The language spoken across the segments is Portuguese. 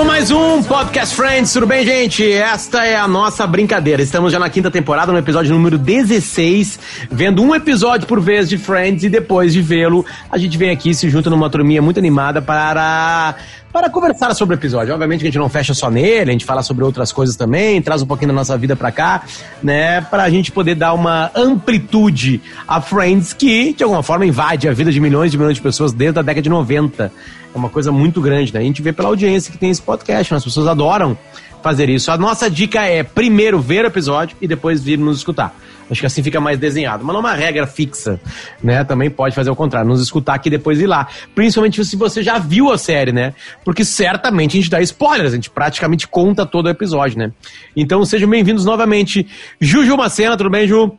Começou mais um Podcast Friends, tudo bem, gente? Esta é a nossa brincadeira. Estamos já na quinta temporada, no episódio número 16, vendo um episódio por vez de Friends e depois de vê-lo, a gente vem aqui se junta numa turminha muito animada para para conversar sobre o episódio. Obviamente que a gente não fecha só nele, a gente fala sobre outras coisas também, traz um pouquinho da nossa vida para cá, né, pra gente poder dar uma amplitude a Friends que, de alguma forma, invade a vida de milhões de milhões de pessoas desde a década de 90. É uma coisa muito grande, né? A gente vê pela audiência que tem esse podcast, né? as pessoas adoram fazer isso. A nossa dica é primeiro ver o episódio e depois vir nos escutar. Acho que assim fica mais desenhado. Mas não é uma regra fixa, né? Também pode fazer o contrário, nos escutar aqui e depois ir lá. Principalmente se você já viu a série, né? Porque certamente a gente dá spoilers, a gente praticamente conta todo o episódio, né? Então sejam bem-vindos novamente. Juju Macena, tudo bem, Ju?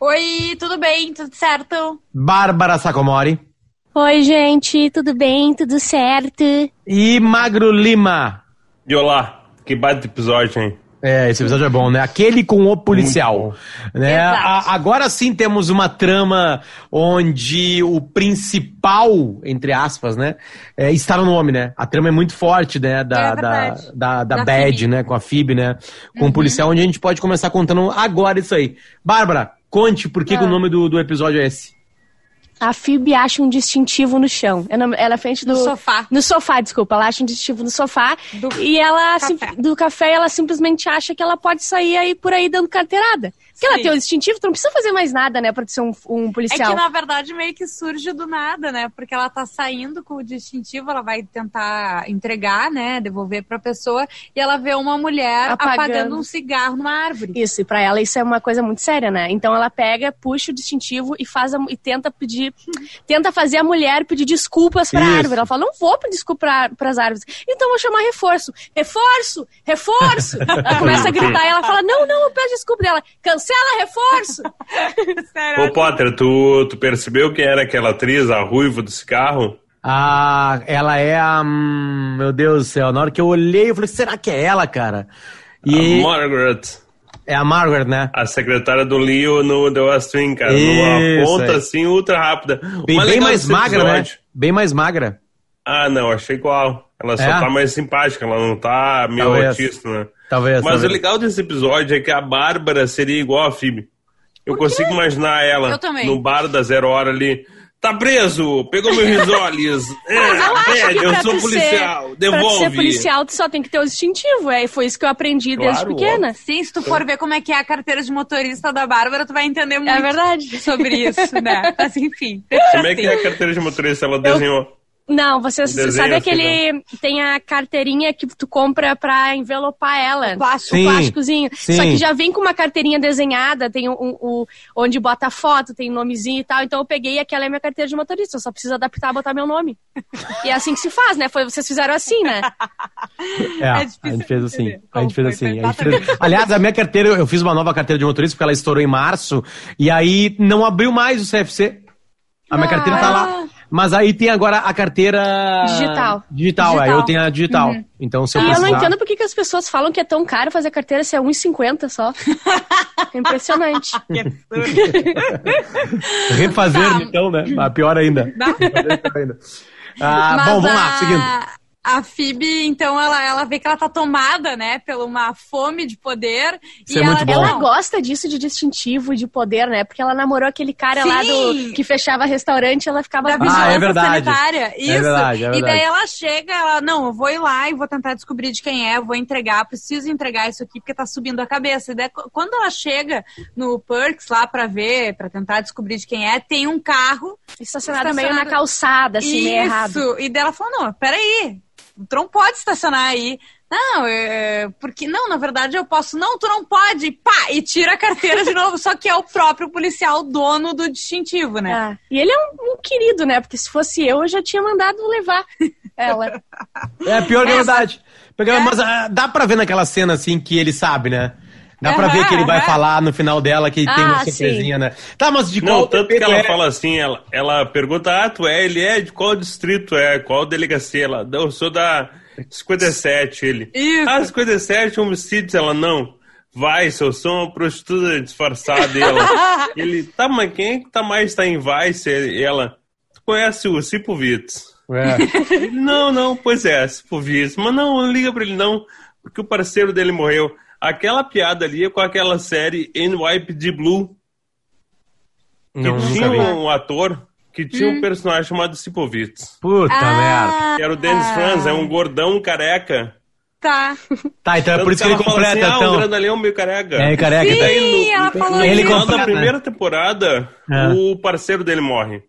Oi, tudo bem? Tudo certo? Bárbara Sacomori. Oi, gente, tudo bem? Tudo certo? E Magro Lima. E olá, que baita episódio, hein? É, esse episódio é bom, né? Aquele com o policial. Né? A, agora sim temos uma trama onde o principal, entre aspas, né? É, está no nome, né? A trama é muito forte, né? Da, É da, da, da Da Bad, Phoebe. né? Com a Phoebe, né? Com Uhum. o policial, onde a gente pode começar contando agora isso aí. Bárbara, conte por que, que o Ah. nome do, do episódio é esse. A Phoebe acha um distintivo no chão. Ela é frente do... No sofá. No sofá, desculpa. Ela acha um distintivo no sofá. Do e ela... café. sim- do café, ela simplesmente acha que ela pode sair aí por aí dando carteirada. Porque ela Sim. tem o distintivo, tu não precisa fazer mais nada, né? Pra ser um, um É policial. que na verdade meio que surge do nada, né? Porque ela tá saindo com o distintivo, ela vai tentar entregar, né? Devolver pra pessoa, e ela vê uma mulher Apagando. apagando, um cigarro numa árvore. Isso, e pra ela isso é uma coisa muito séria, né? Então ela pega, puxa o distintivo e faz a- e tenta pedir, tenta fazer a mulher pedir desculpas pra Isso. árvore. Ela fala, não vou pedir desculpa pra, pras árvores. Então vou chamar reforço. Reforço! Reforço! ela começa a gritar e ela fala, não, não, eu peço desculpa dela. Cancela reforço! Sério, Ô Potter, tu, tu percebeu quem era aquela atriz, a ruiva do cigarro? Ah, ela é a. hum, meu Deus do céu, na hora que eu olhei, eu falei, será que é ela, cara? E A Margaret, é a Margaret, né? a secretária do Leo no The West Wing, cara. Isso, numa ponta é. assim, ultra rápida. Bem, bem mais desse magra, né? episódio- Bem mais magra. Ah, não, achei igual. Ela só É? tá mais simpática, ela não tá meio Talvez. autista, né? Talvez. Mas o talvez. legal desse episódio é que a Bárbara seria igual a Phoebe. Eu consigo imaginar ela Eu no bar da Zero Hora ali. Tá preso! Pegou meu risoles! É, Eu velho, eu sou policial! ser, Devolve! Pra ser policial, tu só tem que ter o distintivo. É, foi isso que eu aprendi desde Claro, pequena. Sim, se tu for ver como é que é a carteira de motorista da Bárbara, tu vai entender muito É verdade. sobre isso, né? Mas enfim. Como é que é a carteira de motorista? Ela desenhou. Não, você desenho sabe assim, aquele. Tem a carteirinha que tu compra pra envelopar ela. O plástico. Sim. O plásticozinho. sim. Só que já vem com uma carteirinha desenhada, tem um, um- um- onde bota foto, tem nomezinho e tal. Então eu peguei e aquela é minha carteira de motorista. Eu só preciso adaptar, botar meu nome. e é assim que se faz, né? Foi, vocês fizeram assim, né? É, É a difícil gente fez assim. A gente fez assim. a gente fez- Aliás, a minha carteira, eu fiz uma nova carteira de motorista porque ela estourou em março e aí não abriu mais o CFC. A minha Ah. carteira tá lá. Mas aí tem agora a carteira Digital. Digital, Digital. eu tenho a digital. Então se eu e eu precisar... não entendo por que, as pessoas falam que é tão caro fazer carteira se é 1,50 só. É impressionante. Refazer, Tá. então, né? Ah, pior ainda. Pior ainda. Ah, bom, vamos a- lá, seguindo. A Phoebe, então, ela, ela vê que ela tá tomada, né, pela uma fome de poder. Isso e é muito ela, bom. Ela gosta disso de distintivo, de poder, né? Porque ela namorou aquele cara lá Sim. do que fechava restaurante, ela ficava Da Ah, vigilância é verdade. sanitária. Isso. É verdade, é E verdade. daí ela chega, ela, não, eu vou ir lá e vou tentar descobrir de quem é, vou entregar, preciso entregar isso aqui porque tá subindo a cabeça. E daí, qu- quando ela chega no Perks lá pra ver, pra tentar descobrir de quem é, tem um carro. estacionada meio na calçada, assim, meio errado. Isso. E daí ela falou, não, peraí, tu não pode estacionar aí. Não, é, porque não, na verdade eu posso. Não, tu não pode. Pá, e tira a carteira de novo. Só que é o próprio policial dono do distintivo, né? Ah, e ele é um, um querido, né? Porque se fosse eu, eu já tinha mandado levar ela. É pior que a Essa- verdade. Pegar- É. Mas ah, dá pra ver naquela cena assim que ele sabe, né? Dá pra ver que ele vai falar no final dela que tem uma Ah, surpresinha, né? Tá, mas de Não, qual tanto que ela é? fala assim, ela, ela pergunta, ah, tu é, ele é, de qual distrito é, qual delegacia? Ela, não, eu sou da 57, ele. Isso. Ah, 57, homicídios, ela, não. Vice, eu sou uma prostituta disfarçada, ela. ele, tá, mas quem é que tá mais tá em Vice? E ela, tu conhece o Cipovitz? É. Ele, não, não, pois é, for isso. Mas não, não liga pra ele não, porque o parceiro dele morreu. Aquela piada ali é com aquela série NYPD Blue, que Não, nunca tinha um ator que tinha um personagem chamado Sipovitz. Puta merda. Que era o Dennis Franz, é um gordão careca. Tá. Tá, então é Tanto por isso que que ele ela completa, assim, ah, o então. grandalhão meio careca. É, careca. Sim, tá? Aí, no- ela falou ele no final completa, da primeira temporada, É. o parceiro dele morre.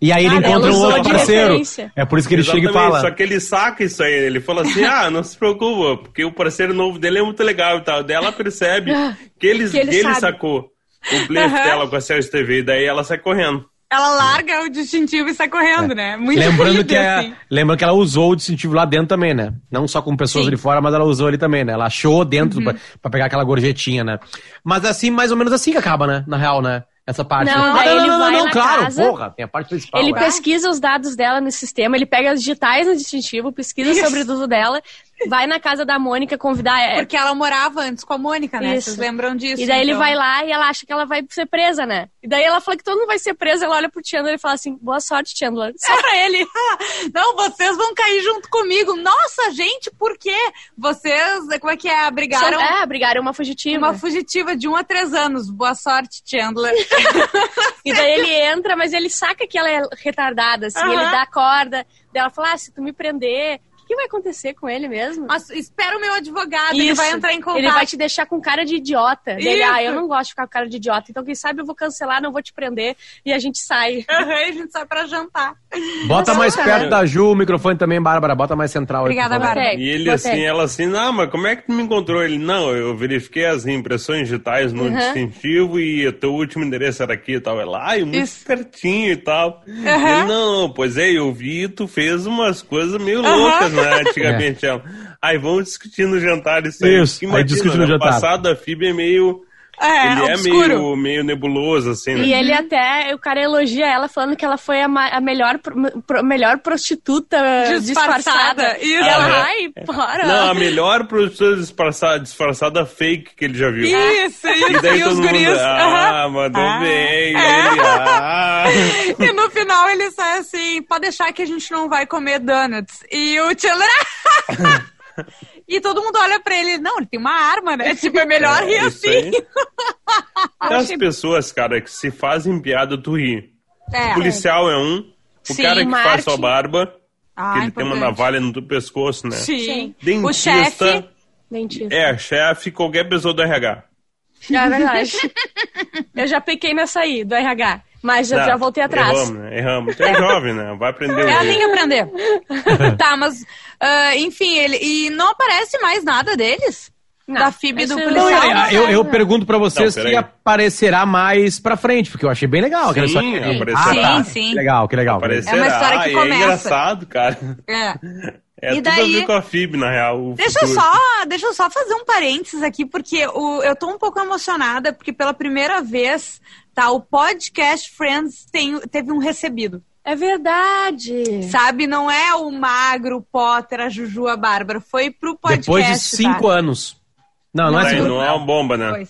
E aí ele encontra um outro de parceiro. referência. É por isso que ele chega e Exatamente, fala. Só que ele saca isso aí. Ele fala assim: ah, não se preocupa, porque o parceiro novo dele é muito legal e tal. Daí ela percebe que ele, Que ele ele sacou o blefe Aham. dela com a Celso TV. E daí ela sai correndo. Ela larga o distintivo e sai correndo, né? Muito Lembrando que, é, assim. lembrando que ela usou o distintivo lá dentro também, né? Não só com pessoas Sim. ali fora, mas ela usou ali também, né? Ela achou dentro pra, pra pegar aquela gorjetinha, né? Mas assim, mais ou menos assim que acaba, né? Na real, né? Essa parte. Não, Ah, ele vai não, na claro, casa, porra, tem a parte principal. Ele é. pesquisa os dados dela no sistema, ele pega as digitais no distintivo, pesquisa Isso. sobre tudo dela, vai na casa da Mônica convidar. é, Porque ela morava antes com a Mônica, né? Isso. Vocês lembram disso? E daí ele então. vai lá e ela acha que ela vai ser presa, né? E daí ela fala que todo mundo vai ser preso, ela olha pro Chandler e fala assim, boa sorte, Chandler. Só pra ele. Não, vocês vão cair junto comigo. Nossa, gente, por quê? Vocês, como é que é? Abrigaram Só- é, brigaram uma fugitiva. uma fugitiva de um a três anos. Boa sorte, Chandler. E daí ele entra, mas ele saca que ela é retardada, assim, Aham. ele dá corda. Daí ela fala, ah, se tu me prender, que, que vai acontecer com ele mesmo? Mas espera o meu advogado, ele Isso. vai entrar em contato. Ele vai te deixar com cara de idiota. Ele, Isso. ah, eu não gosto de ficar com cara de idiota, então quem sabe eu vou cancelar, não vou te prender e a gente sai. E a gente sai pra jantar. Bota mais Nossa, perto né? da Ju o microfone também, Bárbara. Bota mais central aí. Obrigada, favor. Bárbara. E ele botei. assim, ela assim, não, mas como é que tu me encontrou? Ele, não, eu verifiquei as impressões digitais no Uhum. distintivo e o teu último endereço era aqui e tal. Ela, ai, muito Isso. pertinho e tal. Aham. Ele, não, pois é, eu vi, tu fez umas coisas meio loucas, né, antigamente. Ela, aí vamos discutir no jantar isso aí. Isso, Porque aí discute no né, jantar. Passado da FIB é meio... É, ele obscuro. é meio, meio nebuloso, assim, né? E ele até, o cara elogia ela falando que ela foi a, a melhor, pro- melhor prostituta Disfarçada. disfarçada. E ela, Ah, é. ai, para. Não, a melhor produção disfarçada, disfarçada fake que ele já viu. Isso, isso. E daí e todo mundo, guris. ah, mandou Ah. bem. É. Ele, ah. E no final ele sai assim, pode deixar que a gente não vai comer donuts. E o Chandler... e todo mundo olha pra ele, não, ele tem uma arma, né? Tipo, é melhor rir isso assim. as pessoas, cara, que se fazem piada, tu ri. É. O policial é um. O Sim, cara que faz sua barba, Ah, que ele tem uma navalha no teu pescoço, né? Sim. Sim. O Dentista, chefe... Dentista. é, chefe, qualquer pessoa do RH. É verdade. eu já pequei nessa aí, do RH. Mas já, Não, já voltei atrás. Erramos, né? Erramos. Tu é jovem, né? Vai aprender o Ela tem que aprender. tá, mas... ah, enfim, ele... E não aparece mais nada deles? Não, da FIB do isso- policial? Não, é, eu, eu pergunto pra vocês Não, se aparecerá mais pra frente, porque eu achei bem legal. Sim, aparecerá. Ah, tá. Sim, sim. Que legal, que legal. Aparecerá, É uma história que começa. É engraçado, cara. É. É E tudo daí- a ver com a FIB, na real. Deixa eu, só, deixa eu só fazer um parênteses aqui, porque o, eu tô um pouco emocionada, porque pela primeira vez, tá, o podcast Friends tem, teve um recebido. É verdade. Sabe? Não é o Magro, o Potter, a Juju, a Bárbara. Foi pro podcast. Depois de cinco tá? anos. Não, não, é Aí cinco não é uma bomba, né?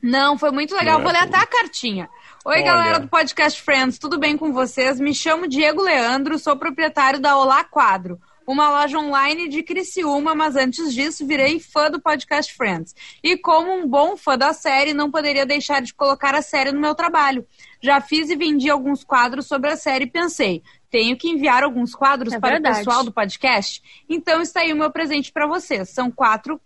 Não, foi muito legal. Não é Vou ler até a cartinha. Oi, Olha. galera do Podcast Friends, tudo bem com vocês? Me chamo Diego Leandro, sou proprietário da Olá Quadro, uma loja online de Criciúma, mas antes disso virei fã do Podcast Friends. E como um bom fã da série, não poderia deixar de colocar a série no meu trabalho. Já fiz e vendi alguns quadros sobre a série e pensei, tenho que enviar alguns quadros É para verdade. o pessoal do podcast? Então está aí o meu presente para vocês. São quatro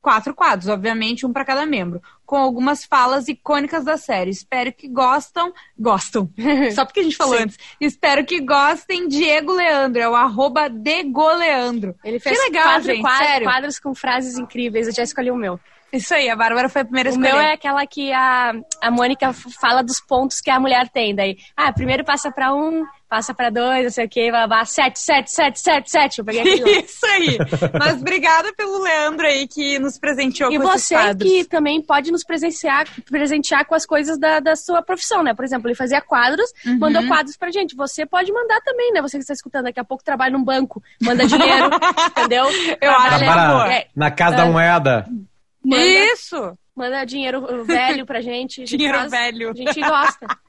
quatro quadros, obviamente, um para cada membro, com algumas falas icônicas da série. Espero que gostam. Gostam. Só porque a gente falou Sim. antes. Espero que gostem. Diego Leandro, é o arroba Degoleandro. Ele fez que legal, quatro gente. quadros, sério. quadros com frases incríveis. Eu já escolhi o meu. Isso aí, a Bárbara foi a primeira a O meu é aquela que a, a Mônica fala dos pontos que a mulher tem. Daí, ah, primeiro passa pra um, passa pra dois, não sei o quê, blá, blá, sete, sete, sete, sete, sete. Eu peguei aquele lá. Isso aí. Mas obrigada pelo Leandro aí que nos presenteou E com esses você que também pode nos presentear, presentear com as coisas da, da sua profissão, né? Por exemplo, ele fazia quadros, Uhum. mandou quadros pra gente. Você pode mandar também, né? Você que está escutando, daqui a pouco trabalha num banco, manda dinheiro, entendeu? Eu acho Trabalha- boa. é, Na casa da moeda. Manda, Isso. manda dinheiro velho pra gente. Dinheiro faz- velho. A gente gosta.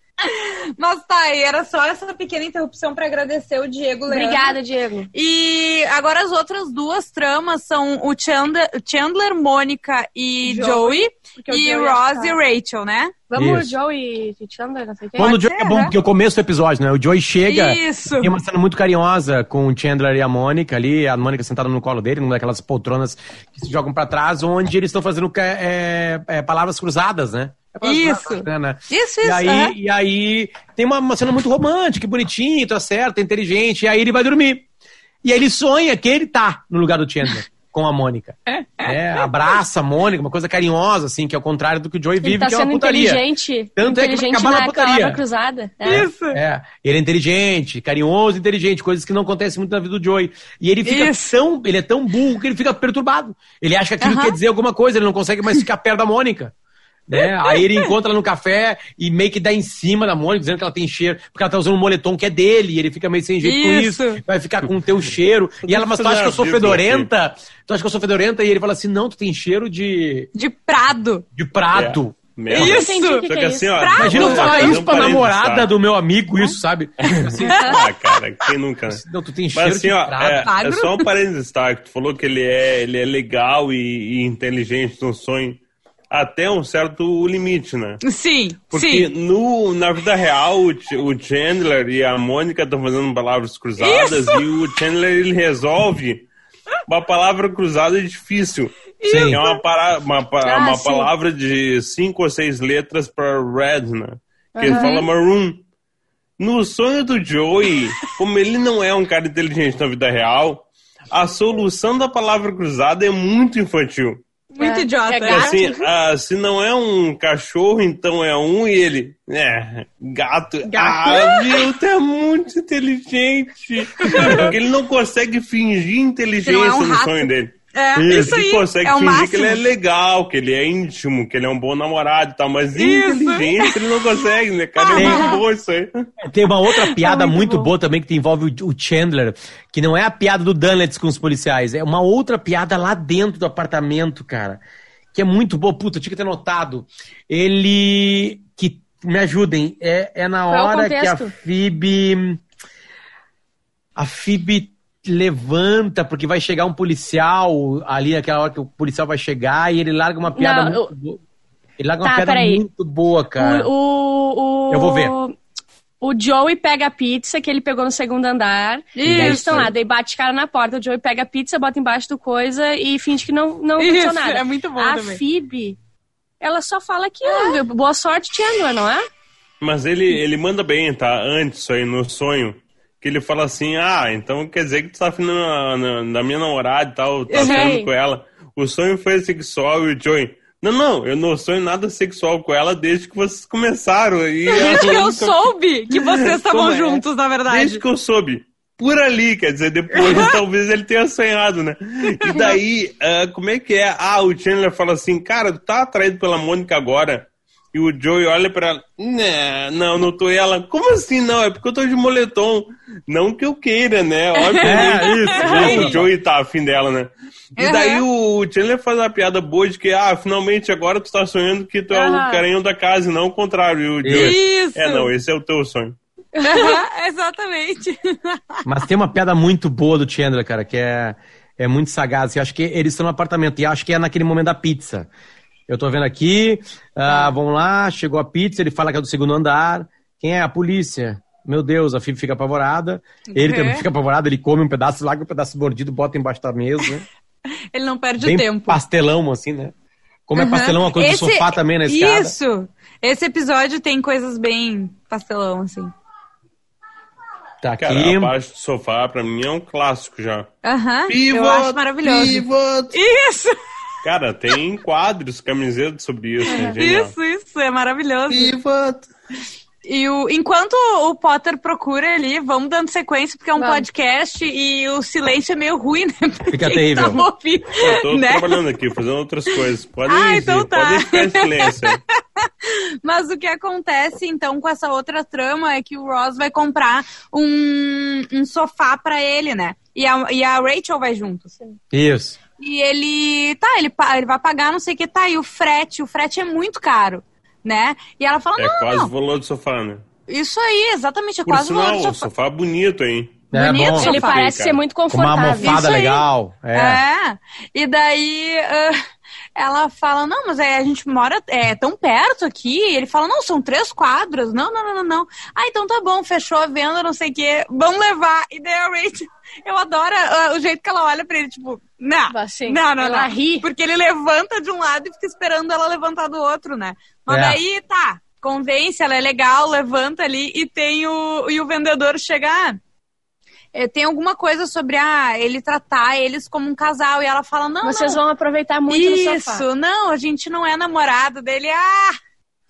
Mas tá, e era só essa pequena interrupção pra agradecer o Diego Leandro. Obrigada, Diego. E agora as outras duas tramas são o Chandler, Chandler Mônica e Joey, Joey, e Joey Ross é e Rachel, né? Vamos, Isso. Joey e Chandler, não sei o quê. Quando o Pode Joey ser, é bom, né? porque o começo do episódio, né? O Joey chega. Isso. Tem uma cena muito carinhosa com o Chandler e a Mônica ali, a Mônica sentada no colo dele, numa daquelas poltronas que se jogam pra trás, onde eles estão fazendo é, é, palavras cruzadas, né? É Isso. cruzadas, né? Isso, E isso. aí, aham. e aí tem uma, uma cena muito romântica, bonitinha, tá certo, é inteligente, e aí ele vai dormir. E aí ele sonha que ele tá no lugar do Chandler. Com a Mônica. É, abraça a Mônica, uma coisa carinhosa, assim, que é o contrário do que o Joey vive, tá que é uma putaria. inteligente. Tanto é que vai inteligente acabar na na putaria. cruzada. É. Isso. É, ele é inteligente, carinhoso, inteligente, coisas que não acontecem muito na vida do Joey. E ele fica Isso. tão, ele é tão burro que ele fica perturbado. Ele acha que aquilo Aham. quer dizer alguma coisa, ele não consegue mais ficar perto da Mônica. Né? Aí ele encontra ela no café e meio que dá em cima da Mônica, dizendo que ela tem cheiro, porque ela tá usando um moletom que é dele, e ele fica meio sem jeito Isso. com isso, vai ficar com o teu cheiro. E ela, mas tu acha que eu sou fedorenta? Tu acha que eu sou fedorenta? E ele fala assim, não, tu tem cheiro de, De Prado. de prato. Merda. Isso. Só que que é assim, isso. ó. Imagina eu falar isso pra namorada tá? do meu amigo, isso, sabe? Assim, Ah, cara, quem nunca, né? não, tu tem cheiro Mas assim, de ó, prato. é, é só um parênteses, tá? Que tu falou que ele é, ele é legal e, e inteligente no sonho até um certo limite, né? Sim, Porque sim. no, na vida real, o, Ch- o Chandler e a Mônica estão fazendo palavras cruzadas Isso! e o Chandler ele resolve uma palavra cruzada difícil. Sim. É uma, para, uma, Ah, uma palavra de cinco ou seis letras para red, né? Que ele fala maroon. No sonho do Joey, como ele não é um cara inteligente na vida real, a solução da palavra cruzada é muito infantil. Muito É. idiota. É né? gato. Assim, ah, se não é um cachorro, então é um e ele. É, gato. Gato. Ah, meu, tu é muito inteligente. Porque ele não consegue fingir inteligência é um no rato. sonho dele. É, Ele isso aí. consegue é o fingir máximo. que ele é legal, que ele é íntimo, que ele é um bom namorado e tal, mas Isso. inteligente ele não consegue, né, cara? É muito bom isso aí. Tem uma outra piada muito muito, bom. boa também que envolve o- Chandler, que não é a piada do Dunlets com os policiais, é uma outra piada lá dentro do apartamento, cara, que é muito boa. Puta, eu tinha que ter notado. Ele. que Me ajudem, é, é na Qual é hora que a? Phoebe. A Phoebe levanta, porque vai chegar um policial ali naquela hora que o policial vai chegar e ele larga uma piada Não, muito boa. Ele larga uma Tá, piada peraí. muito boa, cara. O, o, o- Eu vou ver. O Joey pega a pizza que ele pegou no segundo andar. E aí eles estão lá, daí bate cara na porta. O Joey pega a pizza, bota embaixo do coisa e finge que não, não Isso, aconteceu nada. é muito bom A também. Phoebe, ela só fala que "Ah, boa sorte, Chandler, não é? Mas ele, ele manda bem, tá? Antes isso aí, no sonho. Que ele fala assim, ah, então quer dizer que tu tá afim na, na, na minha namorada e tal, tá Uhum. ficando com ela. O sonho foi sexual e o Joey. Não, não, eu não sonho nada sexual com ela desde que vocês começaram. E Desde que eu ela- soube que vocês estavam é? juntos, na verdade. Desde que eu soube. Por ali, quer dizer, depois talvez ele tenha sonhado, né? E daí, ah, como é que é? Ah, o Chandler fala assim, cara, tu tá atraído pela Mônica agora? E o Joey olha pra ela, né, não, não tô. E ela, como assim não? É porque eu tô de moletom. Não que eu queira, né? Obviamente. É, isso, o isso. Joey tá afim dela, né? E Uhum. daí o Chandler faz uma piada boa de que, ah, finalmente agora tu tá sonhando que tu é o carinho da casa e não o contrário. E o Joey, Isso. é, não, esse é o teu sonho. Exatamente. Mas tem uma piada muito boa do Chandler, cara, que é, é muito sagaz. Eu acho que eles estão no apartamento, e acho que é naquele momento da pizza. Eu tô vendo aqui, ah, vamos lá, chegou a pizza, ele fala que é do segundo andar. Quem é? A polícia. Meu Deus, a Phoebe fica apavorada. Ele Uhum. também fica apavorado, ele come um pedaço, larga um pedaço mordido, bota embaixo da mesa. Ele não perde Bem tempo. pastelão, assim, né? Como é Uhum. pastelão, uma coisa Esse- do sofá também na escada. Isso. Esse episódio tem coisas bem pastelão, assim. Tá aqui. Cara, a parte do sofá, pra mim, é um clássico já. Aham. eu acho maravilhoso. Pivot. Isso, Cara, tem quadros, camisetas sobre isso. é isso, isso. É maravilhoso. E o, enquanto o Potter procura ali, vamos dando sequência, porque é um Vamos. podcast e o silêncio é meio ruim, né? Fica quem terrível. Tá ouvindo, Eu tô né? trabalhando aqui, fazendo outras coisas. Podem, Ah, ir, então tá. podem ficar em silêncio. Mas o que acontece, então, com essa outra trama é que o Ross vai comprar um, um sofá pra ele, né? E a, e a Rachel vai junto. Isso. E ele, tá, ele, ele vai pagar não sei o que, tá, e o frete, o frete é muito caro, né? E ela fala, É não, quase não, volou do sofá, né? isso aí, exatamente, é Por quase sinal, o sofá. sofá bonito, hein? É Bonito, bom. sofá. Ele parece cara. ser muito Com uma confortável. almofada legal. É. É. E daí ah, ela fala, não, mas é, a gente mora é, tão perto aqui. E ele fala, não, são três quadras. Não, não, não, não, não. Ah, então tá bom, fechou a venda, não sei o quê. Vamos levar. E daí a Rachel, eu adoro ah, o jeito que ela olha pra ele, tipo, não. Assim, não, não, ela não. ri. Porque ele levanta de um lado e fica esperando ela levantar do outro, né? Mas É. daí, tá, convence, ela é legal, levanta ali e tem o, e o vendedor chegar. É, tem alguma coisa sobre ah, ele tratar eles como um casal. E ela fala, não, Vocês não. vão aproveitar muito. Isso, não, a gente não é namorado dele. Ah,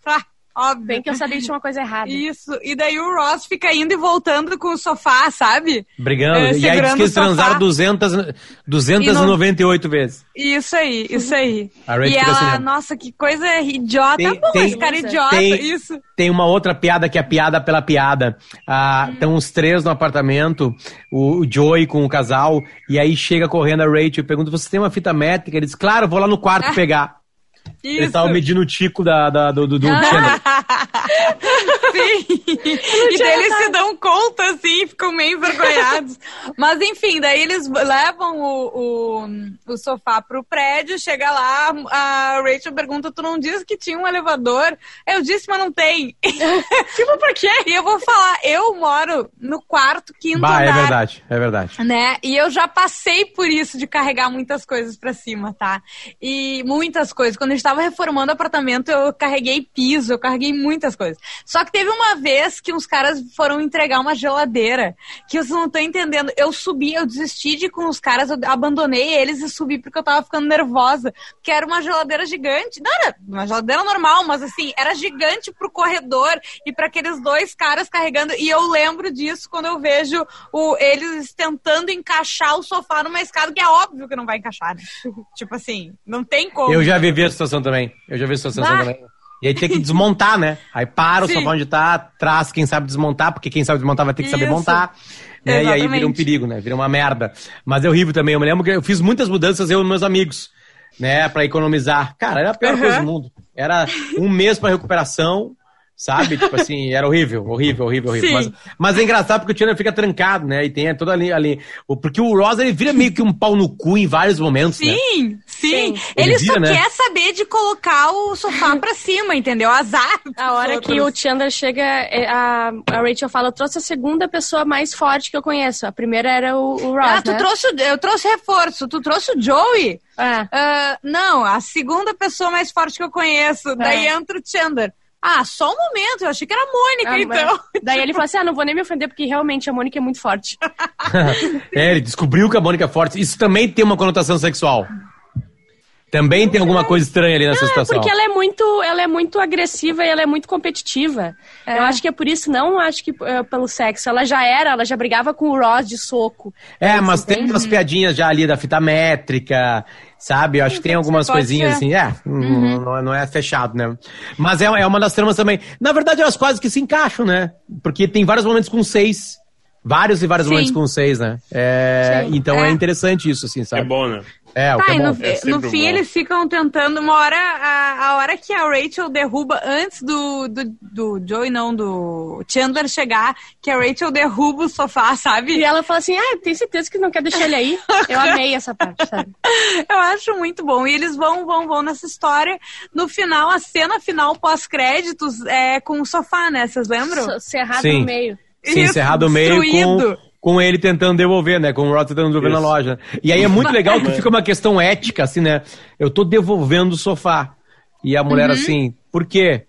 óbvio. Bem que eu sabia que tinha uma coisa errada. Isso, e daí o Ross fica indo e voltando com o sofá, sabe? Brigando. É, e aí diz que eles transaram 200, 298 vezes. Isso aí, isso aí. A Rachel e ela, assim, né? nossa, que coisa idiota. Tem- bom, tem- esse cara é idiota, tem- isso. Tem uma outra piada que é piada pela piada. Ah, Estão os três no apartamento, o, o Joey com o casal, e aí chega correndo a Rachel e pergunta: Você tem uma fita métrica? Ele diz: Claro, vou lá no quarto pegar. Ele Isso. tava medindo o tico da, da- do, do, do Chandler. Sim. E daí eles se dão conta, assim, ficam meio envergonhados. Mas enfim, daí eles levam o, o, o sofá pro prédio, chega lá, a Rachel pergunta, tu não disse que tinha um elevador? Eu disse, mas não tem. tipo, por quê? E eu vou falar, eu moro no quarto, quinto Bah, é andar. verdade, é verdade. né? E eu já passei por isso de carregar muitas coisas pra cima, tá? E muitas coisas. Quando a gente tava reformando o apartamento, eu carreguei piso, eu carreguei muitas coisas. Só que teve uma vez que uns caras foram entregar uma geladeira, que vocês não estão entendendo. Eu subi, eu desisti de ir com os caras, eu abandonei eles e subi porque eu tava ficando nervosa. Que era uma geladeira gigante. Não era uma geladeira normal, mas assim, era gigante pro corredor e para aqueles dois caras carregando. E eu lembro disso quando eu vejo o, eles tentando encaixar o sofá numa escada, que é óbvio que não vai encaixar, né? tipo assim, não tem como. Eu já vivi a situação também. Eu já vi a situação Bah. também. E aí tem que desmontar, né? Aí para o Sim. sofá onde tá, traz quem sabe desmontar, porque quem sabe desmontar vai ter que saber Isso. montar. Né? E aí vira um perigo, né? Vira uma merda. Mas é horrível também. Eu me lembro que eu fiz muitas mudanças, eu e meus amigos, né? Pra economizar. Cara, era a pior Uhum. coisa do mundo. Era um mês pra recuperação, sabe? Tipo assim, era horrível, horrível, horrível, horrível. Mas, mas é engraçado porque o Chandler fica trancado, né? E tem toda ali, ali. o- Porque o Rosa, ele vira meio que um pau no cu em vários momentos, né? Sim, sim. Sim. Ele, Ele só vira, né? quer saber de colocar o sofá pra cima, entendeu? Azar. A hora que o Chandler chega, é, a, a Rachel fala, eu trouxe a segunda pessoa mais forte que eu conheço. A primeira era o, o Ross, Ah, tu né? trouxe, o- eu trouxe reforço. Tu trouxe o Joey? É. Ah, não, a segunda pessoa mais forte que eu conheço. Daí entra o Chandler. Ah, só um momento, eu achei que era a Mônica, Ah, então. mas- Daí ele fala assim, ah, não vou nem me ofender, porque realmente a Mônica é muito forte. É, ele descobriu que a Mônica é forte. Isso também tem uma conotação sexual. Também tem alguma coisa estranha ali nessa Não, é situação. porque ela é muito, ela é muito agressiva e ela é muito competitiva. É. Eu acho que é por isso, não acho que é, pelo sexo. Ela já era, ela já brigava com o Ross de soco. É, mas tem umas piadinhas já ali da fita métrica, sabe? Eu acho que tem algumas pode coisinhas ser. assim, é, hum, não, é- não é fechado, né? Mas é, é uma das tramas também. Na verdade, elas quase que se encaixam, né? Porque tem vários momentos com seis. Vários e vários Sim. momentos com seis, né? É, então é. É. interessante isso, assim, É sabe? bom, né? É, o Tá, que é e bom. no, É no fim bom. eles ficam tentando, uma hora, a, a hora que a Rachel derruba, antes do, do, do Joey, não, do Chandler chegar, que a Rachel derruba o sofá, E sabe? ela fala assim, ah, tem certeza que não quer deixar ele aí? Eu amei essa parte, sabe? Eu acho muito bom. E eles vão, vão, vão nessa história. No final, a cena final pós-créditos é com o sofá, né? Vocês lembram? So- Cerrado Sim. no meio. Sim, Isso, encerrado o meio com, com ele tentando devolver, né? Com o Rod tentando devolver na Isso. loja. E aí é muito legal que fica uma questão ética, assim, né? Eu tô devolvendo o sofá. E a Uhum. mulher assim, por quê?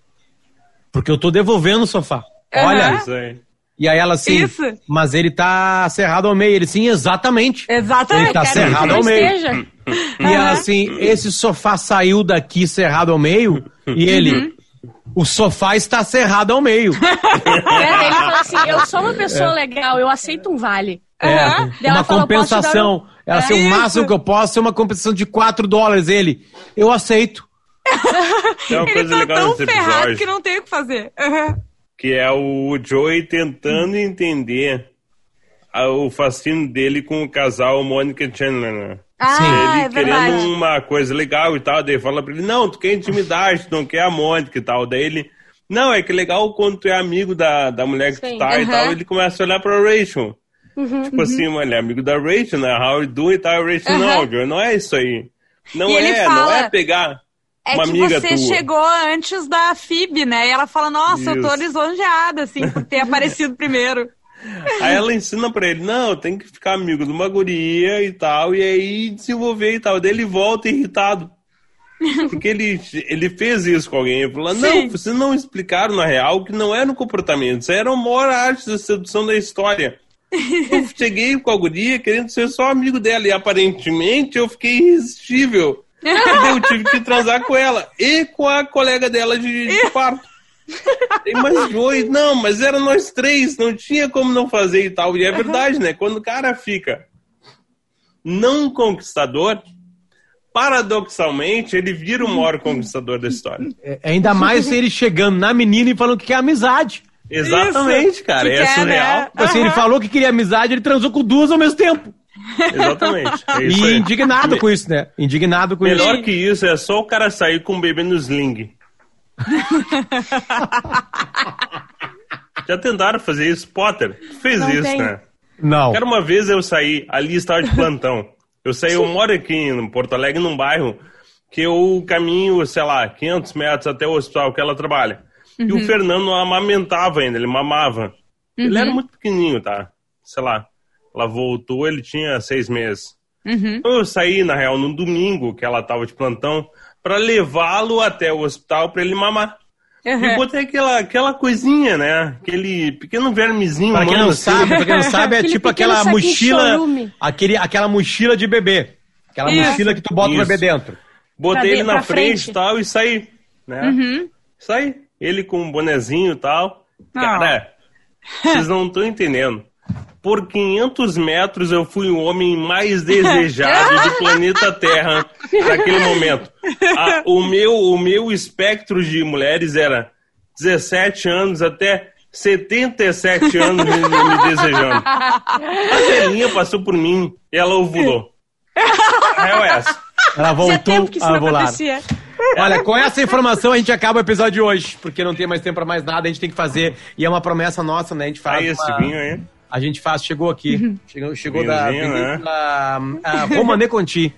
Porque eu tô devolvendo o sofá. Aham. Olha, Isso aí. e aí ela assim, Isso. mas ele tá cerrado ao meio. Ele, sim, exatamente. Exatamente. Ele tá Quero cerrado ao meio. esteja. E ela assim, esse sofá saiu daqui cerrado ao meio. E ele, Uhum. O sofá está cerrado ao meio. É, daí ele fala assim, eu sou uma pessoa legal, eu aceito um vale. É, ela uma fala, "Eu posso te dar compensação. Assim, É o máximo isso. que eu posso é uma compensação de 4 dólares. Ele, eu aceito. Tem uma Ele tá tão ferrado episódio, que não tem o que fazer. Aham. que é o Joey tentando entender a- o fascínio dele com o casal Mônica e Chandler, né? Ah, ele é querendo uma coisa legal e tal, daí fala pra ele, não, tu quer intimidade, tu não quer a Mônica e tal. Daí ele, não, é que legal quando tu é amigo da, da mulher que Sim. tu tá e tal, ele começa a olhar pra Rachel. Tipo assim, mano, ele é amigo da Rachel, né? How you do e tal, Rachel, Aham. não, Joe, não é isso aí. Não E ele é, não fala, é pegar É uma que amiga você tua. chegou antes da Phoebe, né? E ela fala, nossa, eu tô Isso. lisonjeada, assim, por ter aparecido primeiro. Aí ela ensina pra ele, não, tem que ficar amigo de uma guria e tal, e aí desenvolver e tal. Daí ele volta irritado. Porque ele, ele fez isso com alguém. Ele falou, não, Sim. vocês não explicaram na real que não era um comportamento, isso era a maior arte da sedução da história. Eu cheguei com a guria querendo ser só amigo dela, e aparentemente eu fiquei irresistível. E daí eu tive que transar com ela e com a colega dela de, de quarto. E, Mas foi, não, mas era nós três, não tinha como não fazer e tal. E é verdade, né? Quando o cara fica não conquistador, paradoxalmente, ele vira o maior conquistador da história. É, ainda mais ele chegando na menina e falando que quer amizade. Exatamente, cara. Que é quer, surreal. né? Assim, ele falou que queria amizade, ele transou com duas ao mesmo tempo. Exatamente. É isso E indignado com isso, né? Indignado com Melhor isso. que isso é só o cara sair com um bebê no sling. Já tentaram fazer isso? Potter fez Não isso, tem. né? Não. Cara, uma vez eu saí, ali estava de plantão. Eu saí, eu moro aqui em Porto Alegre, num bairro que eu caminho, sei lá, 500 metros até o hospital que ela trabalha. E o Fernando amamentava ainda, ele mamava. Ele era muito pequenininho, tá? Sei lá. Ela voltou, ele tinha seis meses. Então eu saí, na real, num domingo que ela tava de plantão, pra levá-lo até o hospital pra ele mamar. E Uhum. botei aquela, aquela coisinha, né? Aquele pequeno vermezinho. Pra quem humano, não assim. sabe, pra quem não sabe, é tipo aquela mochila. Aquele, aquela mochila de bebê. Aquela Isso. mochila que tu bota o Isso. bebê dentro. Botei ele na frente. e tal e saí, né? Uhum. Saí. Ele com um bonezinho e tal. Ah. Cara, vocês não estão entendendo. Por 500 metros eu fui o homem mais desejado do planeta Terra naquele momento. A- o, meu, o meu espectro de mulheres era 17 anos até 77 anos me, me desejando. A velhinha passou por mim e ela ovulou. É essa. Ela voltou a acontecia. Olha, com essa informação a gente acaba o episódio de hoje, porque não tem mais tempo pra mais nada, a gente tem que fazer, e é uma promessa nossa, né? A gente faz Aí esse uma- vinho aí. A gente faz, chegou aqui, chegou, chegou da né? Vinícola, a Romane Conti.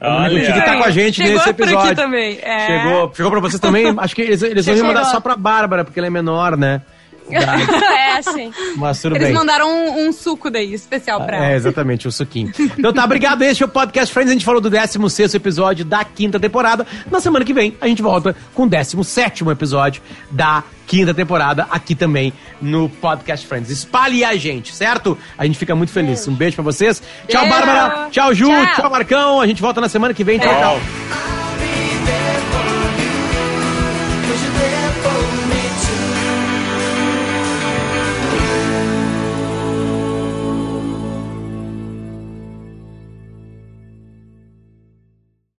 Romane Olha. Conti que tá com a gente Chegou nesse por aqui episódio. também. É. Chegou, chegou pra vocês também? Acho que eles, eles vão Chegou. mandar só pra Bárbara, porque ela é menor, né? é, sim. Mas tudo Eles bem. mandaram um, um suco daí, especial pra É, ela. exatamente, o suquinho. Então tá, obrigado. Este é o Podcast Friends. A gente falou do 16 episódio da quinta temporada. Na semana que vem, a gente volta com o 17 episódio da quinta temporada, aqui também no Podcast Friends. Espalhe a gente, certo? A gente fica muito feliz. Um beijo pra vocês. Tchau, Beijo. Bárbara. Tchau, Ju. Tchau. Tchau, Marcão. A gente volta na semana que vem. Tchau, tchau. Tchau.